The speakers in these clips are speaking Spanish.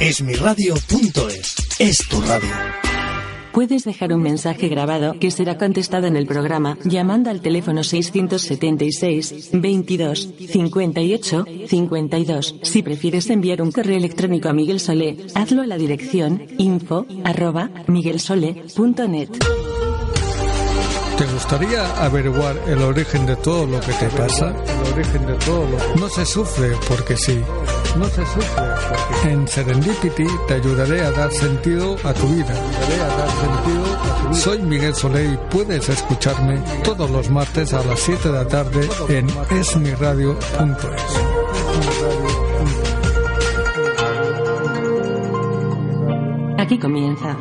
Esmiradio.es es tu radio. Puedes dejar un mensaje grabado que será contestado en el programa llamando al teléfono 676 22 58 52. Si prefieres enviar un correo electrónico a Miguel Solé, hazlo a la dirección info arroba. ¿Te gustaría averiguar el origen de todo lo que te pasa? El origen de todo lo No se sufre porque sí. No se sufre porque En Serendipity te ayudaré a dar sentido a tu vida. Ayudaré a dar sentido a tu vida. Soy Miguel Soleil y puedes escucharme todos los martes a las 7 de la tarde en esmiradio.es. Aquí comienza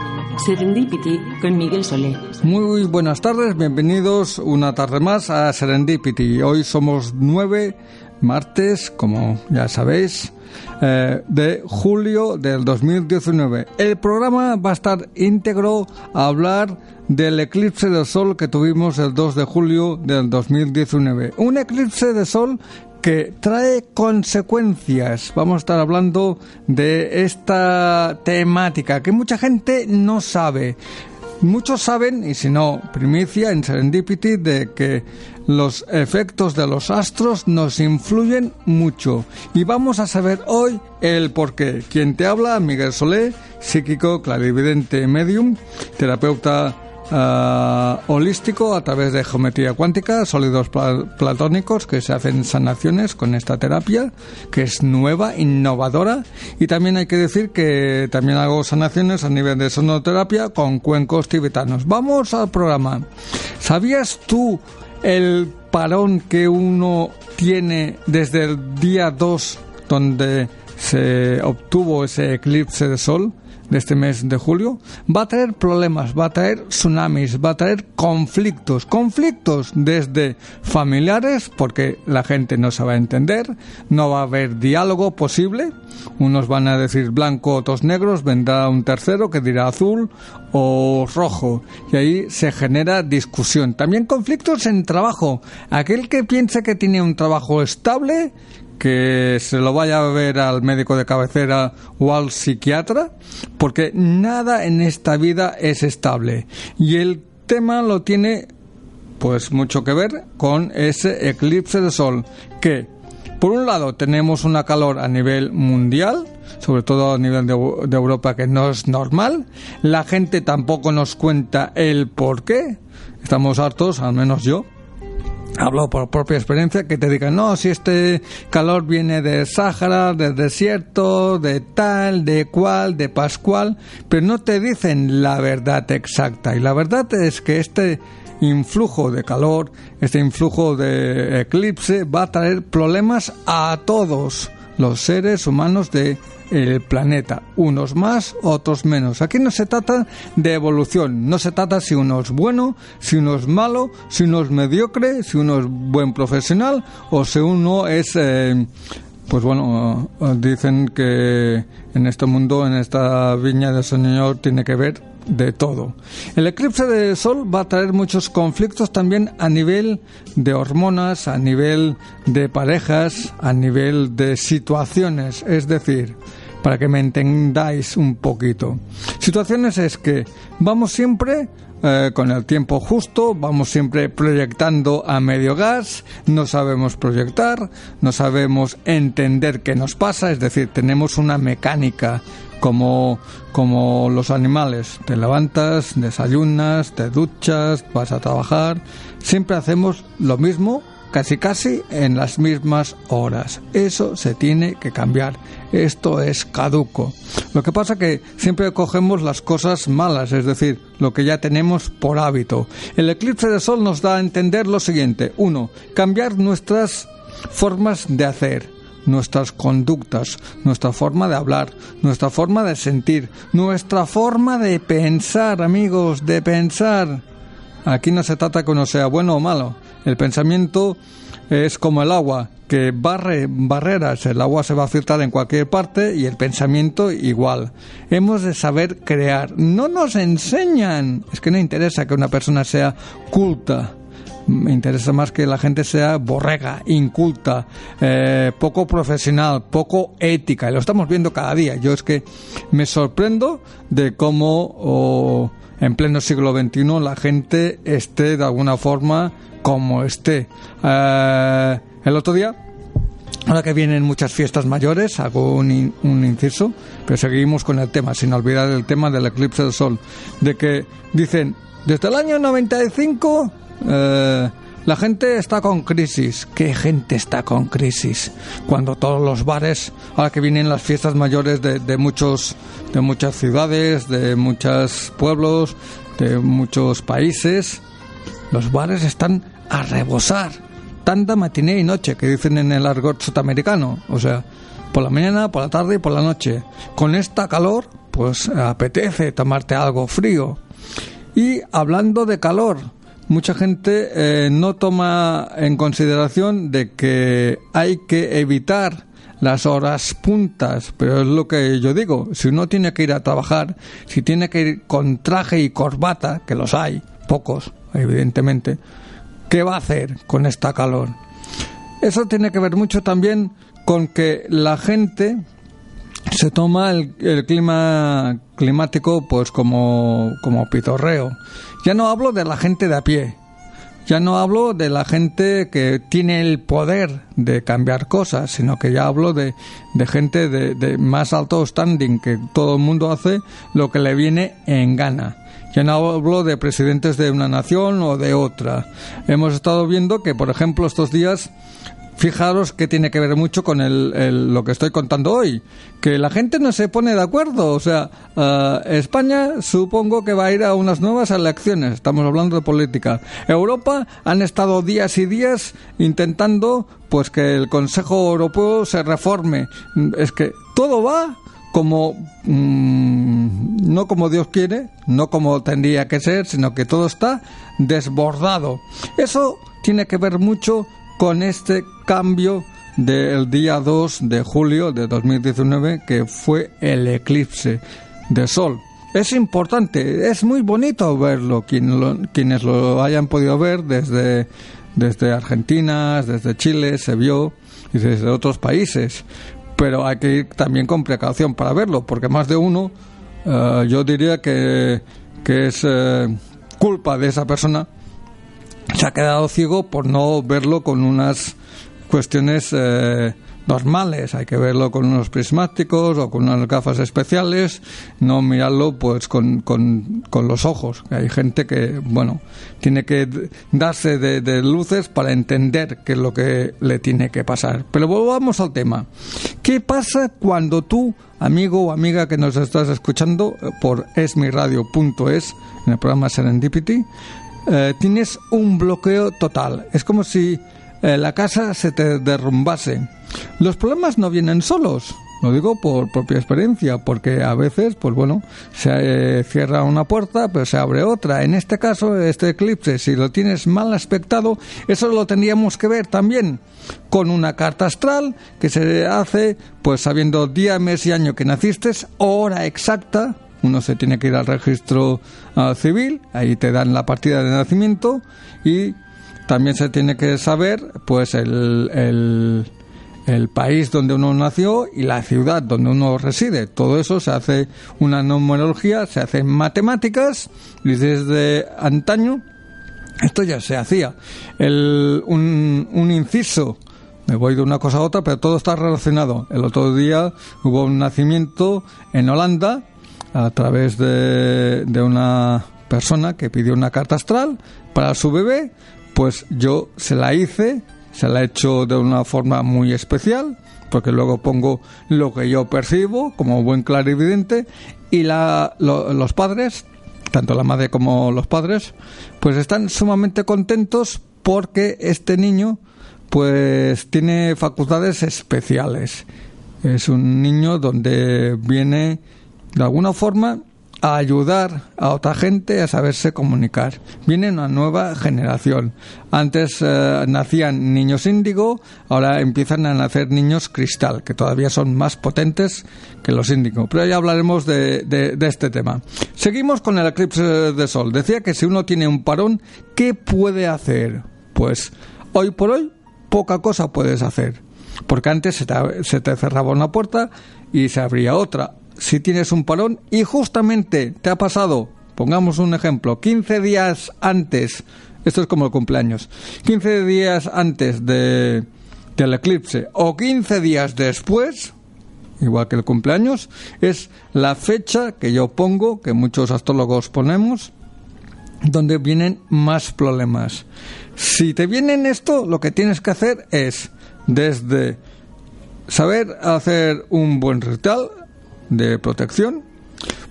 Serendipity con Miguel Solé. Muy buenas tardes, bienvenidos una tarde más a Serendipity. Hoy somos nueve martes, como ya sabéis, eh, de julio del 2019. El programa va a estar íntegro a hablar del eclipse de sol que tuvimos el 2 de julio del 2019. Un eclipse de sol que trae consecuencias. Vamos a estar hablando de esta temática que mucha gente no sabe. Muchos saben, y si no, primicia en Serendipity, de que los efectos de los astros nos influyen mucho. Y vamos a saber hoy el por qué. Quien te habla, Miguel Solé, psíquico, clarividente, medium, terapeuta ah, holístico a través de geometría cuántica, sólidos pla- platónicos que se hacen sanaciones con esta terapia, que es nueva, innovadora. Y también hay que decir que también hago sanaciones a nivel de sonoterapia con cuencos tibetanos. Vamos al programa. ¿Sabías tú el parón que uno tiene desde el día 2 donde se obtuvo ese eclipse de sol de este mes de julio, va a traer problemas, va a traer tsunamis, va a traer conflictos, conflictos desde familiares, porque la gente no se va a entender, no va a haber diálogo posible, unos van a decir blanco, otros negros, vendrá un tercero que dirá azul o rojo, y ahí se genera discusión. También conflictos en trabajo, aquel que piensa que tiene un trabajo estable, que se lo vaya a ver al médico de cabecera o al psiquiatra, porque nada en esta vida es estable. Y el tema lo tiene pues mucho que ver con ese eclipse de sol que por un lado tenemos una calor a nivel mundial, sobre todo a nivel de, de Europa que no es normal, la gente tampoco nos cuenta el por qué, estamos hartos, al menos yo, Hablo por propia experiencia que te digan, no, si este calor viene del Sáhara, del desierto, de tal, de cual, de pascual, pero no te dicen la verdad exacta. Y la verdad es que este influjo de calor, este influjo de eclipse va a traer problemas a todos los seres humanos de el planeta, unos más, otros menos. Aquí no se trata de evolución, no se trata si uno es bueno, si uno es malo, si uno es mediocre, si uno es buen profesional o si uno es, eh, pues bueno, eh, dicen que en este mundo, en esta viña del Señor, tiene que ver de todo. El eclipse de sol va a traer muchos conflictos también a nivel de hormonas, a nivel de parejas, a nivel de situaciones, es decir, para que me entendáis un poquito. Situaciones es que vamos siempre eh, con el tiempo justo, vamos siempre proyectando a medio gas, no sabemos proyectar, no sabemos entender qué nos pasa, es decir, tenemos una mecánica como, como los animales. Te levantas, desayunas, te duchas, vas a trabajar. Siempre hacemos lo mismo, casi casi en las mismas horas. Eso se tiene que cambiar. Esto es caduco. Lo que pasa que siempre cogemos las cosas malas, es decir, lo que ya tenemos por hábito. El eclipse de sol nos da a entender lo siguiente. Uno, cambiar nuestras formas de hacer nuestras conductas, nuestra forma de hablar, nuestra forma de sentir, nuestra forma de pensar, amigos, de pensar. Aquí no se trata que uno sea bueno o malo. El pensamiento es como el agua, que barre barreras. El agua se va a filtrar en cualquier parte y el pensamiento igual. Hemos de saber crear. No nos enseñan. Es que no interesa que una persona sea culta me interesa más que la gente sea borrega, inculta, eh, poco profesional, poco ética. Y lo estamos viendo cada día. Yo es que me sorprendo de cómo en pleno siglo XXI la gente esté de alguna forma como esté. Eh, el otro día Ahora que vienen muchas fiestas mayores, hago un, un, inciso, pero seguimos con el tema, sin olvidar el tema del eclipse del sol, de que dicen, desde el año 95 eh, la gente está con crisis. ¿Qué gente está con crisis? Cuando todos los bares, ahora que vienen las fiestas mayores de, de muchos, de muchas ciudades, de muchos pueblos, de muchos países, los bares están a rebosar. Tanta matiné y noche que dicen en el argot sudamericano. O sea, por la mañana, por la tarde y por la noche. Con esta calor, pues apetece tomarte algo frío. Y hablando de calor, mucha gente eh, no toma en consideración de que hay que evitar las horas puntas, pero es lo que yo digo, si uno tiene que ir a trabajar, si tiene que ir con traje y corbata, que los hay, pocos, evidentemente, ¿qué va a hacer con esta calor? Eso tiene que ver mucho también con que la gente se toma el, clima climático pues como, como pitorreo ya no hablo de la gente de a pie, ya no hablo de la gente que tiene el poder de cambiar cosas, sino que ya hablo de, de gente de, de, más alto standing, que todo el mundo hace lo que le viene en gana. Ya no hablo de presidentes de una nación o de otra. Hemos estado viendo que, por ejemplo, estos días fijaros que tiene que ver mucho con el, lo que estoy contando hoy, que la gente no se pone de acuerdo. O sea, uh, España supongo que va a ir a unas nuevas elecciones, estamos hablando de política. Europa han estado días y días intentando pues que el Consejo Europeo se reforme. Es que todo va como mmm, no como Dios quiere, no como tendría que ser, sino que todo está desbordado. Eso tiene que ver mucho con este cambio del día 2 de julio de 2019 que fue el eclipse de sol. Es importante, es muy bonito verlo, quienes lo hayan podido ver desde, desde Argentina, desde Chile, se vio, y desde otros países. Pero hay que ir también con precaución para verlo, porque más de uno, uh, yo diría que, que es uh, culpa de esa persona se ha quedado ciego por no verlo con unas cuestiones eh, normales. Hay que verlo con unos prismáticos o con unas gafas especiales, no mirarlo pues con, con, con los ojos. Hay gente que, bueno, tiene que darse de, de, luces para entender qué es lo que le tiene que pasar. Pero volvamos al tema. ¿Qué pasa cuando tú, amigo o amiga que nos estás escuchando por esmiradio.es, en el programa Serendipity, eh, tienes un bloqueo total. Es como si eh, la casa se te derrumbase. Los problemas no vienen solos. Lo digo por propia experiencia, porque a veces, pues bueno, se eh, cierra una puerta, pero se abre otra. En este caso, este eclipse, si lo tienes mal aspectado, eso lo tendríamos que ver también con una carta astral que se hace, pues sabiendo día, mes y año que naciste, hora exacta, uno se tiene que ir al registro uh, civil, ahí te dan la partida de nacimiento y también se tiene que saber pues el, el, país donde uno nació y la ciudad donde uno reside. Todo eso se hace una numerología, se hace matemáticas y desde antaño esto ya se hacía. El, un, un inciso me voy de una cosa a otra, pero todo está relacionado. El otro día hubo un nacimiento en Holanda a través de, de una persona que pidió una carta astral para su bebé, pues yo se la hice, se la he hecho de una forma muy especial, porque luego pongo lo que yo percibo como buen clarividente y la, lo, los padres, tanto la madre como los padres, pues están sumamente contentos porque este niño pues tiene facultades especiales. Es un niño donde viene de alguna forma a ayudar a otra gente a saberse comunicar. Viene una nueva generación. Antes eh, nacían niños índigo, ahora empiezan a nacer niños cristal, que todavía son más potentes que los índigo. Pero ya hablaremos de, de este tema. Seguimos con el eclipse de sol. Decía que si uno tiene un parón, ¿qué puede hacer? Pues hoy por hoy poca cosa puedes hacer. Porque antes se te, se te cerraba una puerta y se abría otra si tienes un parón y justamente te ha pasado, pongamos un ejemplo, 15 días antes, esto es como el cumpleaños, 15 días antes de, del eclipse o 15 días después, igual que el cumpleaños, es la fecha que yo pongo, que muchos astrólogos ponemos, donde vienen más problemas. Si te vienen esto, lo que tienes que hacer es desde saber hacer un buen ritual, de protección,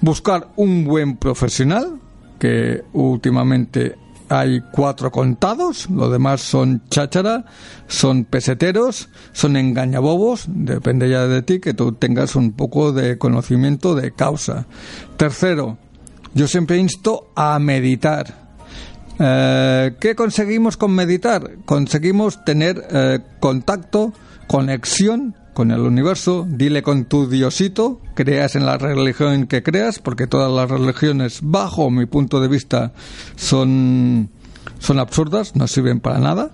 buscar un buen profesional, que últimamente hay cuatro contados, lo demás son cháchara, son peseteros, son engañabobos, depende ya de ti que tú tengas un poco de conocimiento de causa. Tercero, yo siempre insto a meditar. Eh, ¿Qué conseguimos con meditar? Conseguimos tener eh, contacto, conexión con el universo, dile con tu diosito, creas en la religión que creas, porque todas las religiones, bajo mi punto de vista, son, son absurdas, no sirven para nada.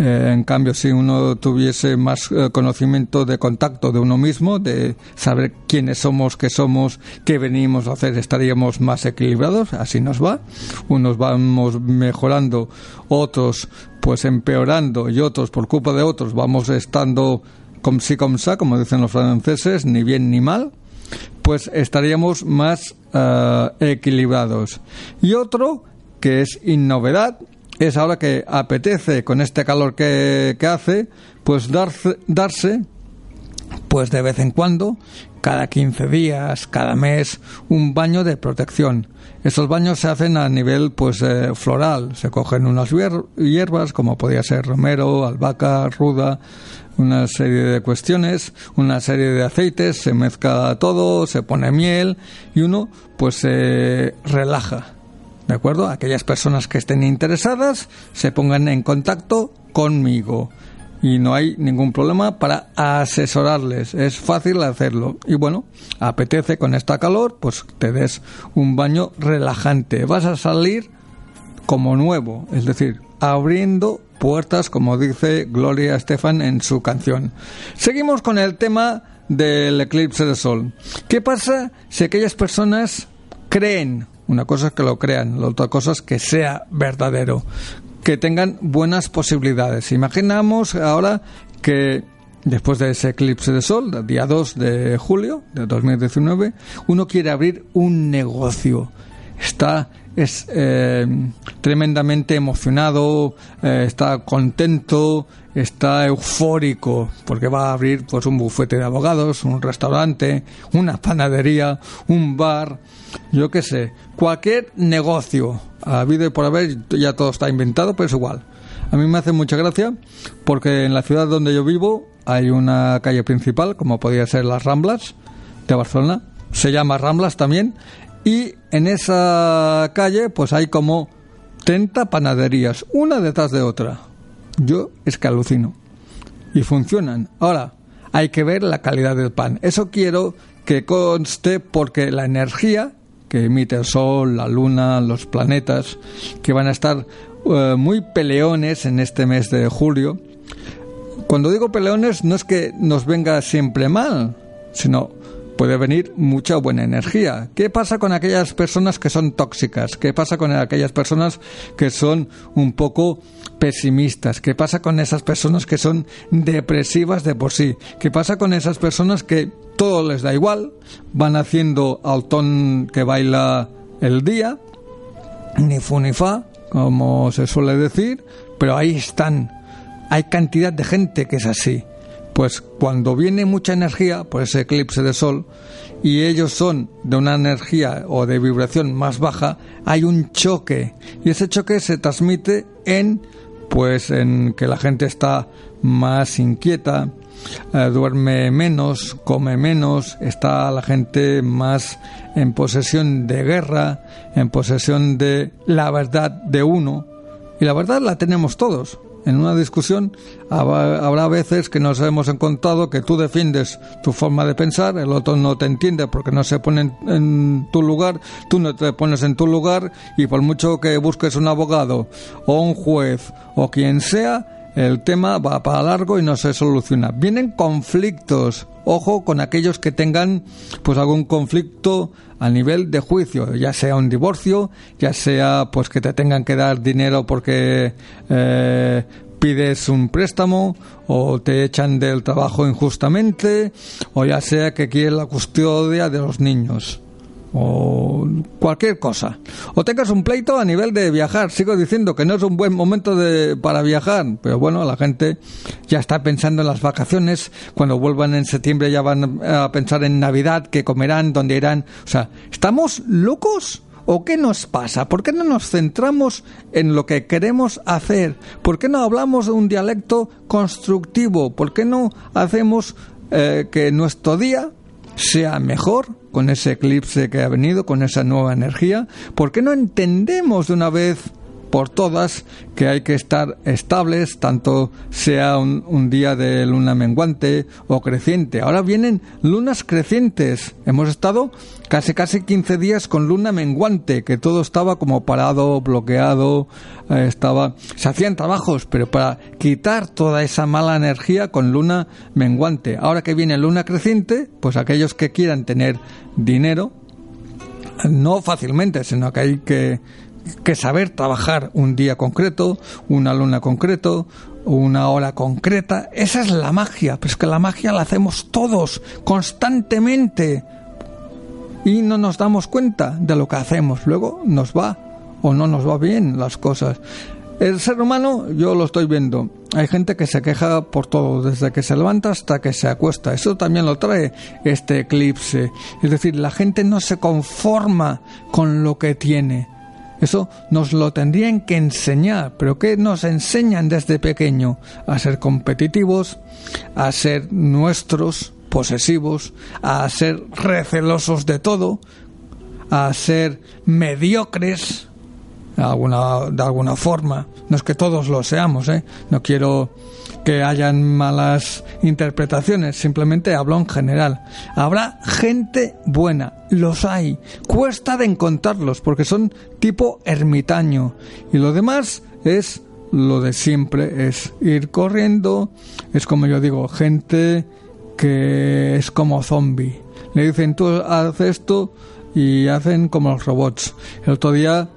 Eh, en cambio, si uno tuviese más eh, conocimiento de contacto de uno mismo, de saber quiénes somos, qué somos, qué venimos a hacer, estaríamos más equilibrados. Así nos va. Unos vamos mejorando, otros pues empeorando y otros por culpa de otros vamos estando si como sa, como dicen los franceses, ni bien ni mal, pues estaríamos más eh, equilibrados. Y otro que es innovedad es ahora que apetece con este calor que, que hace, pues darse, darse pues de vez en cuando, cada 15 días, cada mes, un baño de protección. Estos baños se hacen a nivel pues eh, floral, se cogen unas hierbas como podría ser romero, albahaca, ruda, una serie de cuestiones, una serie de aceites, se mezcla todo, se pone miel y uno pues se relaja. ¿De acuerdo? Aquellas personas que estén interesadas se pongan en contacto conmigo y no hay ningún problema para asesorarles. Es fácil hacerlo. Y bueno, apetece con esta calor, pues te des un baño relajante. Vas a salir como nuevo, es decir, abriendo puertas, como dice Gloria Estefan en su canción. Seguimos con el tema del eclipse de sol. ¿Qué pasa si aquellas personas creen? Una cosa es que lo crean, la otra cosa es que sea verdadero, que tengan buenas posibilidades. Imaginamos ahora que después de ese eclipse de sol, día 2 de julio de 2019, uno quiere abrir un negocio. Está es eh, tremendamente emocionado, eh, está contento, está eufórico porque va a abrir pues un bufete de abogados, un restaurante, una panadería, un bar, yo qué sé, cualquier negocio ha habido y por haber ya todo está inventado, pero es igual. A mí me hace mucha gracia porque en la ciudad donde yo vivo hay una calle principal, como podría ser las Ramblas de Barcelona, se llama Ramblas también, y en esa calle pues hay como 30 panaderías, una detrás de otra. Yo es que alucino. Y funcionan. Ahora, hay que ver la calidad del pan. Eso quiero que conste porque la energía que emite el Sol, la Luna, los planetas, que van a estar eh, muy peleones en este mes de julio. Cuando digo peleones no es que nos venga siempre mal, sino puede venir mucha buena energía. ¿Qué pasa con aquellas personas que son tóxicas? ¿Qué pasa con aquellas personas que son un poco pesimistas? ¿Qué pasa con esas personas que son depresivas de por sí? ¿Qué pasa con esas personas que todo les da igual? Van haciendo al ton que baila el día, ni fu ni fa, como se suele decir, pero ahí están. Hay cantidad de gente que es así pues cuando viene mucha energía por ese eclipse de sol y ellos son de una energía o de vibración más baja, hay un choque y ese choque se transmite en pues en que la gente está más inquieta, eh, duerme menos, come menos, está la gente más en posesión de guerra, en posesión de la verdad de uno. Y la verdad la tenemos todos. En una discusión habrá veces que nos hemos encontrado que tú defiendes tu forma de pensar, el otro no te entiende porque no se pone en, tu lugar, tú no te pones en tu lugar y por mucho que busques un abogado o un juez o quien sea, el tema va para largo y no se soluciona. Vienen conflictos. Ojo con aquellos que tengan pues algún conflicto a nivel de juicio, ya sea un divorcio, ya sea pues que te tengan que dar dinero porque eh, pides un préstamo o te echan del trabajo injustamente o ya sea que quieres la custodia de los niños o cualquier cosa. O tengas un pleito a nivel de viajar. Sigo diciendo que no es un buen momento de, para viajar, pero bueno, la gente ya está pensando en las vacaciones. Cuando vuelvan en septiembre ya van a pensar en Navidad, qué comerán, dónde irán. O sea, ¿estamos locos? ¿O qué nos pasa? ¿Por qué no nos centramos en lo que queremos hacer? ¿Por qué no hablamos de un dialecto constructivo? ¿Por qué no hacemos eh, que nuestro día sea mejor con ese eclipse que ha venido, con esa nueva energía? ¿Por qué no entendemos de una vez por todas que hay que estar estables, tanto sea un, día de luna menguante o creciente. Ahora vienen lunas crecientes. Hemos estado casi casi 15 días con luna menguante, que todo estaba como parado, bloqueado, eh, estaba se hacían trabajos, pero para quitar toda esa mala energía con luna menguante. Ahora que viene luna creciente, pues aquellos que quieran tener dinero no fácilmente, sino que hay que que saber trabajar un día concreto, una luna concreto, una hora concreta. Esa es la magia, pero es que la magia la hacemos todos, constantemente. Y no nos damos cuenta de lo que hacemos. Luego nos va o no nos va bien las cosas. El ser humano, yo lo estoy viendo. Hay gente que se queja por todo, desde que se levanta hasta que se acuesta. Eso también lo trae este eclipse. Es decir, la gente no se conforma con lo que tiene eso nos lo tendrían que enseñar, pero ¿qué nos enseñan desde pequeño? A ser competitivos, a ser nuestros, posesivos, a ser recelosos de todo, a ser mediocres, de alguna, de alguna forma. No es que todos lo seamos, ¿eh? No quiero que hayan malas interpretaciones, simplemente hablo en general. Habrá gente buena, los hay, cuesta de encontrarlos porque son tipo ermitaño y lo demás es lo de siempre, es ir corriendo, es como yo digo, gente que es como zombie. Le dicen tú haz esto y hacen como los robots. El otro día,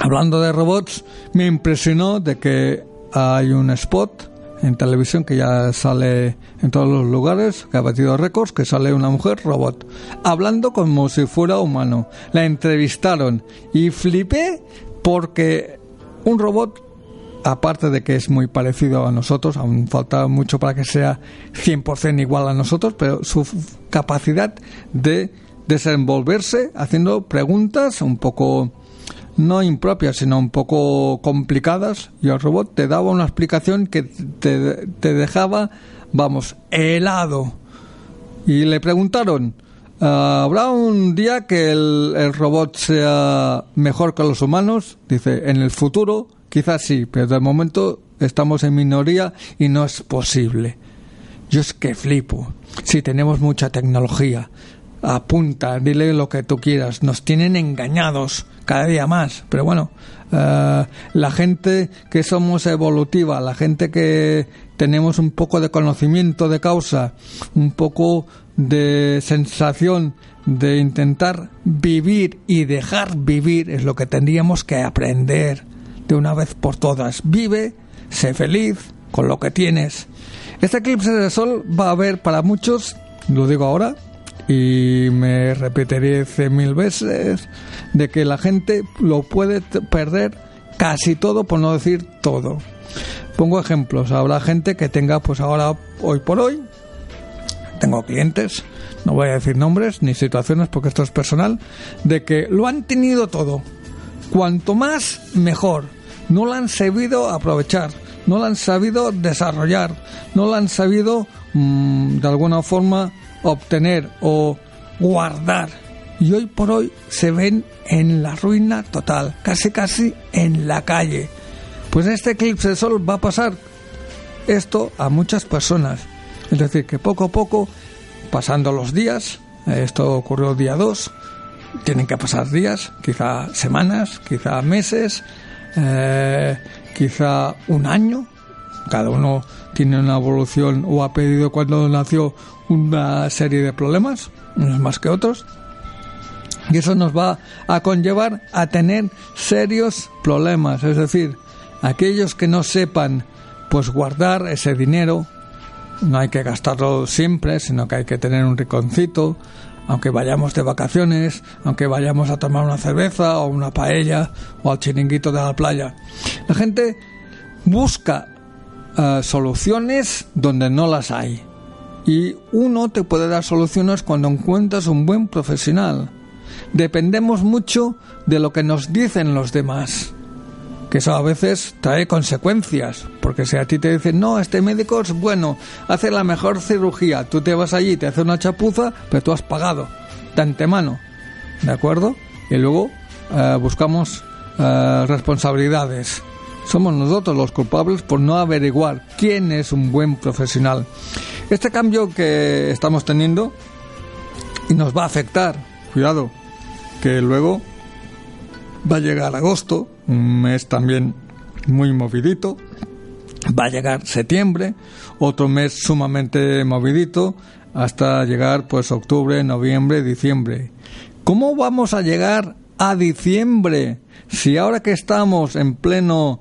hablando de robots, me impresionó de que hay un spot en televisión que ya sale en todos los lugares, que ha batido récords, que sale una mujer robot, hablando como si fuera humano. La entrevistaron y flipé porque un robot, aparte de que es muy parecido a nosotros, aún falta mucho para que sea 100% igual a nosotros, pero su capacidad de desenvolverse haciendo preguntas un poco no impropias, sino un poco complicadas, y el robot te daba una explicación que te, dejaba, vamos, helado. Y le preguntaron, ¿habrá un día que el, el, robot sea mejor que los humanos? Dice, en el futuro quizás sí, pero de momento estamos en minoría y no es posible. Yo es que flipo. Si tenemos mucha tecnología, apunta, dile lo que tú quieras. Nos tienen engañados cada día más. Pero bueno, eh, la gente que somos evolutiva, la gente que tenemos un poco de conocimiento de causa, un poco de sensación de intentar vivir y dejar vivir, es lo que tendríamos que aprender de una vez por todas. Vive, sé feliz con lo que tienes. Este eclipse de sol va a haber para muchos, lo digo ahora, y me repetiré mil veces de que la gente lo puede perder casi todo, por no decir todo. Pongo ejemplos, habrá gente que tenga, pues ahora, hoy por hoy, tengo clientes, no voy a decir nombres ni situaciones porque esto es personal, de que lo han tenido todo. Cuanto más, mejor. no la han sabido aprovechar, no la han sabido desarrollar, no la han sabido mm, de alguna forma obtener o guardar. Y hoy por hoy se ven en la ruina total, casi casi en la calle. Pues este eclipse de sol va a pasar esto a muchas personas. Es decir, que poco a poco, pasando los días, esto ocurrió día 2, tienen que pasar días, quizá semanas, quizá meses, eh, quizá un año. Cada uno tiene una evolución o ha pedido cuando nació una serie de problemas, unos más que otros. Y eso nos va a conllevar a tener serios problemas. Es decir, aquellos que no sepan pues guardar ese dinero, no hay que gastarlo siempre, sino que hay que tener un riconcito, aunque vayamos de vacaciones, aunque vayamos a tomar una cerveza o una paella o al chiringuito de la playa. La gente busca eh, soluciones donde no las hay. Y uno te puede dar soluciones cuando encuentras un buen profesional. Dependemos mucho de lo que nos dicen los demás que eso a veces trae consecuencias, porque si a ti te dicen, no, este médico es bueno, hace la mejor cirugía, tú te vas allí, te hace una chapuza, pero tú has pagado de antemano, ¿de acuerdo? Y luego eh, buscamos eh, responsabilidades. Somos nosotros los culpables por no averiguar quién es un buen profesional. Este cambio que estamos teniendo nos va a afectar, cuidado, que luego va a llegar agosto, un mes también muy movidito. Va a llegar septiembre, otro mes sumamente movidito, hasta llegar pues octubre, noviembre, diciembre. ¿Cómo vamos a llegar a diciembre si ahora que estamos en pleno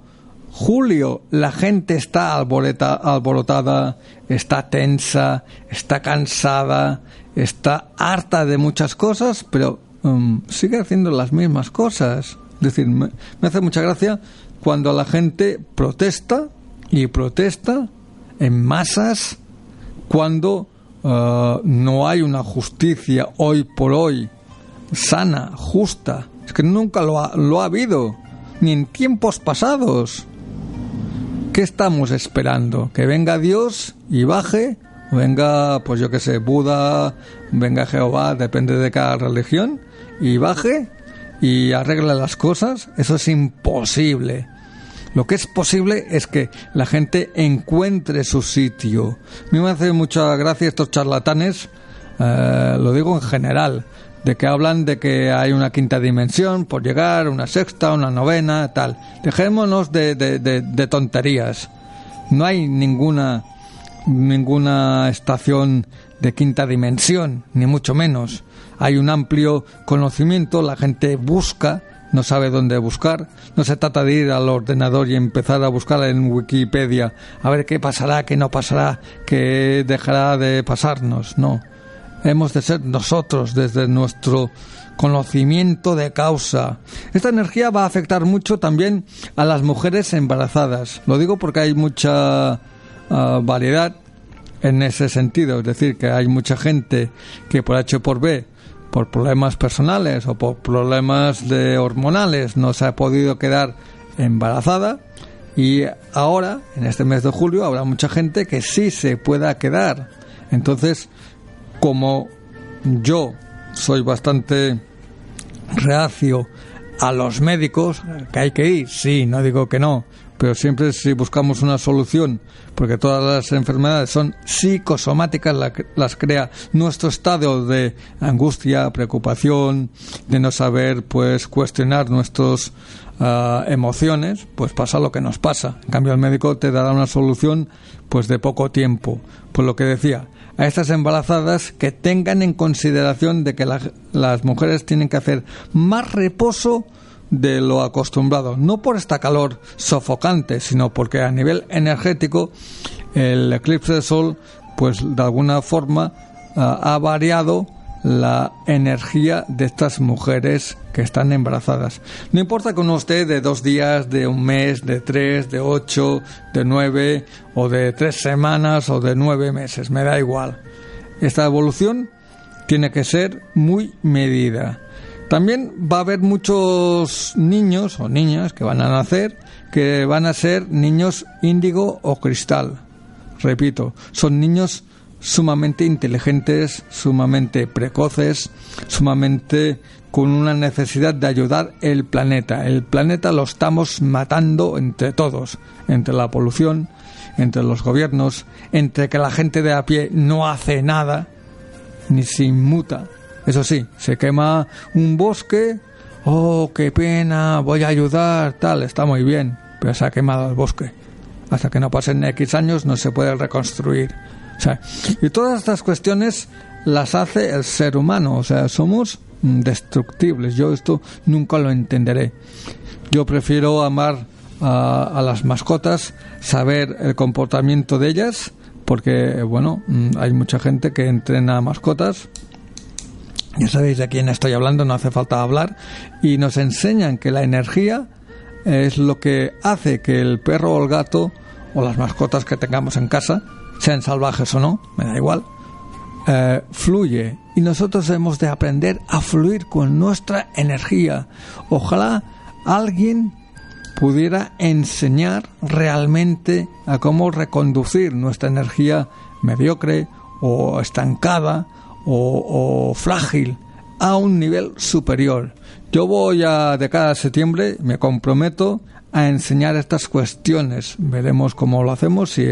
julio la gente está alborotada, está tensa, está cansada, está harta de muchas cosas, pero um, sigue haciendo las mismas cosas? Es decir, me, hace mucha gracia cuando la gente protesta y protesta en masas cuando uh, no hay una justicia hoy por hoy sana, justa. Es que nunca lo ha, lo ha habido, ni en tiempos pasados. ¿Qué estamos esperando? ¿Que venga Dios y baje? venga, pues yo qué sé, Buda, venga Jehová, depende de cada religión, y baje y arregla las cosas, eso es imposible. Lo que es posible es que la gente encuentre su sitio. A mí me hace mucha gracia estos charlatanes, eh, lo digo en general, de que hablan de que hay una quinta dimensión por llegar, una sexta, una novena, tal. Dejémonos de, de, de tonterías. No hay ninguna, ninguna estación de quinta dimensión, ni mucho menos hay un amplio conocimiento, la gente busca, no sabe dónde buscar. No se trata de ir al ordenador y empezar a buscar en Wikipedia a ver qué pasará, qué no pasará, qué dejará de pasarnos. No. Hemos de ser nosotros desde nuestro conocimiento de causa. Esta energía va a afectar mucho también a las mujeres embarazadas. Lo digo porque hay mucha ah, variedad en ese sentido. Es decir, que hay mucha gente que por H o por B por problemas personales o por problemas de hormonales no se ha podido quedar embarazada y ahora, en este mes de julio, habrá mucha gente que sí se pueda quedar. Entonces, como yo soy bastante reacio a los médicos, que hay que ir, sí, no digo que no, pero siempre si buscamos una solución, porque todas las enfermedades son psicosomáticas, las crea nuestro estado de angustia, preocupación, de no saber pues cuestionar nuestras ah, emociones, pues pasa lo que nos pasa. En cambio el médico te dará una solución pues de poco tiempo. Pues lo que decía, a estas embarazadas que tengan en consideración de que las mujeres tienen que hacer más reposo de lo acostumbrado, no por esta calor sofocante, sino porque a nivel energético el eclipse de sol pues de alguna forma ah, ha variado la energía de estas mujeres que están embarazadas. No importa que uno esté de dos días, de un mes, de tres, de ocho, de nueve, o de tres semanas, o de nueve meses, me da igual. Esta evolución tiene que ser muy medida También va a haber muchos niños o niñas que van a nacer que van a ser niños índigo o cristal. Repito, son niños sumamente inteligentes, sumamente precoces, sumamente con una necesidad de ayudar el planeta. El planeta lo estamos matando entre todos, entre la polución, entre los gobiernos, entre que la gente de a pie no hace nada, ni se inmuta. Eso sí, se quema un bosque, oh, qué pena, voy a ayudar, tal, está muy bien, pero se ha quemado el bosque. Hasta que no pasen X años no se puede reconstruir. Y todas estas cuestiones las hace el ser humano, o sea, somos destructibles. Yo esto nunca lo entenderé. Yo prefiero amar a, las mascotas, saber el comportamiento de ellas, porque, bueno, mm, hay mucha gente que entrena mascotas. Ya sabéis de quién estoy hablando, no hace falta hablar. Y nos enseñan que la energía es lo que hace que el perro o el gato o las mascotas que tengamos en casa, sean salvajes o no, me da igual, eh, fluye y nosotros hemos de aprender a fluir con nuestra energía. Ojalá alguien pudiera enseñar realmente a cómo reconducir nuestra energía mediocre o estancada o, frágil a un nivel superior. Yo voy a, de cada septiembre, me comprometo a enseñar estas cuestiones. Veremos cómo lo hacemos, si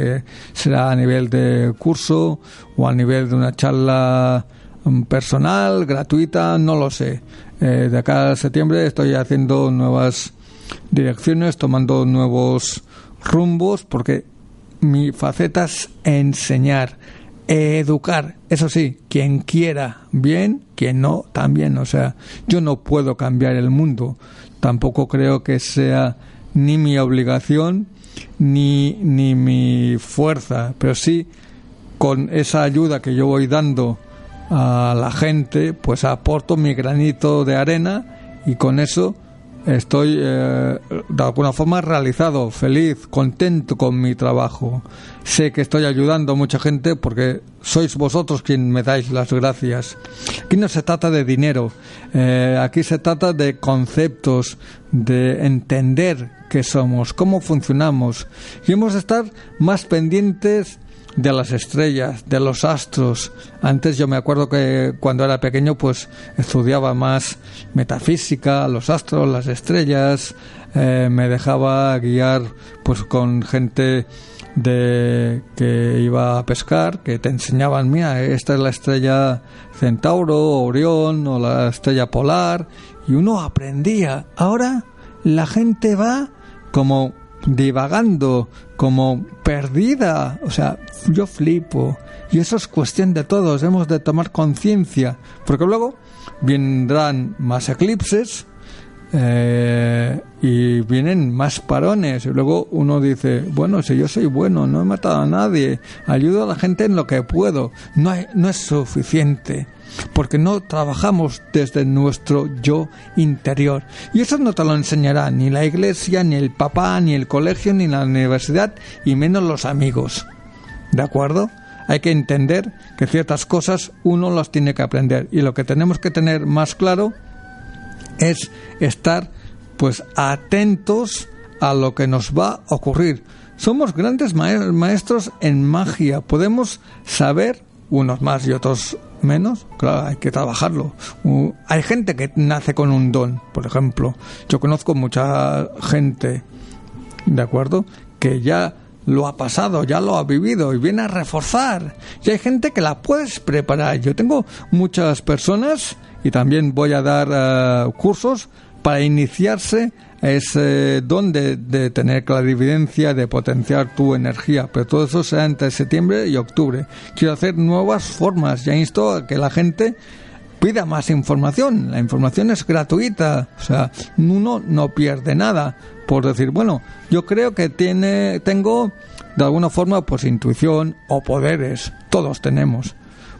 será a nivel de curso o a nivel de una charla mm, personal, gratuita, no lo sé. Eh, de acá a septiembre estoy haciendo nuevas direcciones, tomando nuevos rumbos, porque mi faceta es enseñar, educar. Eso sí, quien quiera bien, quien no también. O sea, yo no puedo cambiar el mundo. Tampoco creo que sea ni mi obligación ni, ni mi fuerza, pero sí con esa ayuda que yo voy dando a la gente, pues aporto mi granito de arena y con eso estoy eh, de alguna forma realizado, feliz, contento con mi trabajo. Sé que estoy ayudando a mucha gente porque sois vosotros quien me dais las gracias. Aquí no se trata de dinero, eh, aquí se trata de conceptos, de entender qué somos, cómo funcionamos y hemos de estar más pendientes de las estrellas, de los astros. Antes yo me acuerdo que cuando era pequeño pues estudiaba más metafísica, los astros, las estrellas, eh, me dejaba guiar pues con gente de que iba a pescar, que te enseñaban, mira, esta es la estrella Centauro, Orión o la estrella polar y uno aprendía. Ahora la gente va como divagando, como perdida. O sea, yo flipo. Y eso es cuestión de todos. Hemos de tomar conciencia. Porque luego vendrán más eclipses eh, y vienen más parones. Y luego uno dice, bueno, si yo soy bueno, no he matado a nadie, ayudo a la gente en lo que puedo. No, no es suficiente porque no trabajamos desde nuestro yo interior. Y eso no te lo enseñará ni la iglesia, ni el papá, ni el colegio, ni la universidad, y menos los amigos. ¿De acuerdo? Hay que entender que ciertas cosas uno las tiene que aprender y lo que tenemos que tener más claro es estar pues atentos a lo que nos va a ocurrir. Somos grandes maestros en magia, podemos saber unos más y otros menos, claro, hay que trabajarlo. hay gente que nace con un don, por ejemplo. Yo conozco mucha gente, ¿de acuerdo? Que ya lo ha pasado, ya lo ha vivido y viene a reforzar. Y hay gente que la puedes preparar. Yo tengo muchas personas y también voy a dar eh, cursos para iniciarse ese don de, de, tener clarividencia, de potenciar tu energía, pero todo eso será entre septiembre y octubre. Quiero hacer nuevas formas, ya insto a que la gente pida más información. La información es gratuita, o sea, uno no pierde nada por decir, bueno, yo creo que tiene, tengo de alguna forma pues intuición o poderes, todos tenemos.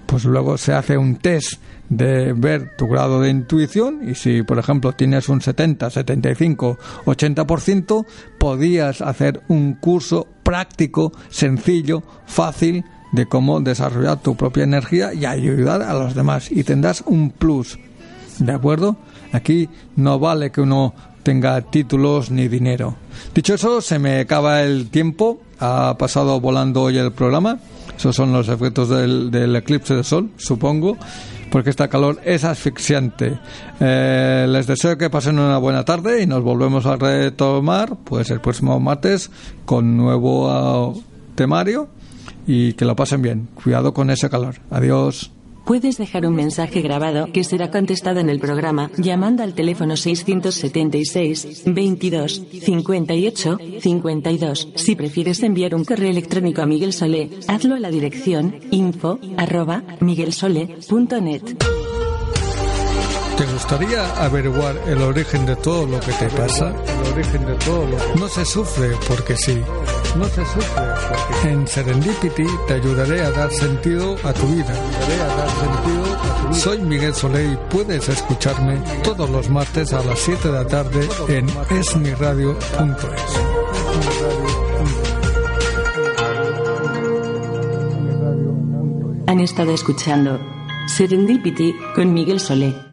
Pues luego se hace un test de ver tu grado de intuición y si por ejemplo tienes un 70, 75, 80%, podías hacer un curso práctico, sencillo, fácil de cómo desarrollar tu propia energía y ayudar a los demás y tendrás un plus. ¿De acuerdo? Aquí no vale que uno tenga títulos ni dinero. Dicho eso, se me acaba el tiempo. Ha pasado volando hoy el programa. Esos son los efectos del, del eclipse de sol, supongo, porque esta calor es asfixiante. Eh, les deseo que pasen una buena tarde y nos volvemos a retomar pues el próximo martes con nuevo ah, temario y que lo pasen bien. Cuidado con ese calor. Adiós. Puedes dejar un mensaje grabado que será contestado en el programa llamando al teléfono 676 22 58 52. Si prefieres enviar un correo electrónico a Miguel Solé, hazlo a la dirección info arroba. ¿Te gustaría averiguar el origen de todo lo que te pasa? El origen de todo lo que... No se sufre porque sí. No se sufre porque sí. En Serendipity te ayudaré a dar sentido a tu vida. a dar sentido a tu vida. Soy Miguel Solé y puedes escucharme todos los martes a las 7 de la tarde en esmiradio.es. Han estado escuchando Serendipity con Miguel Solé.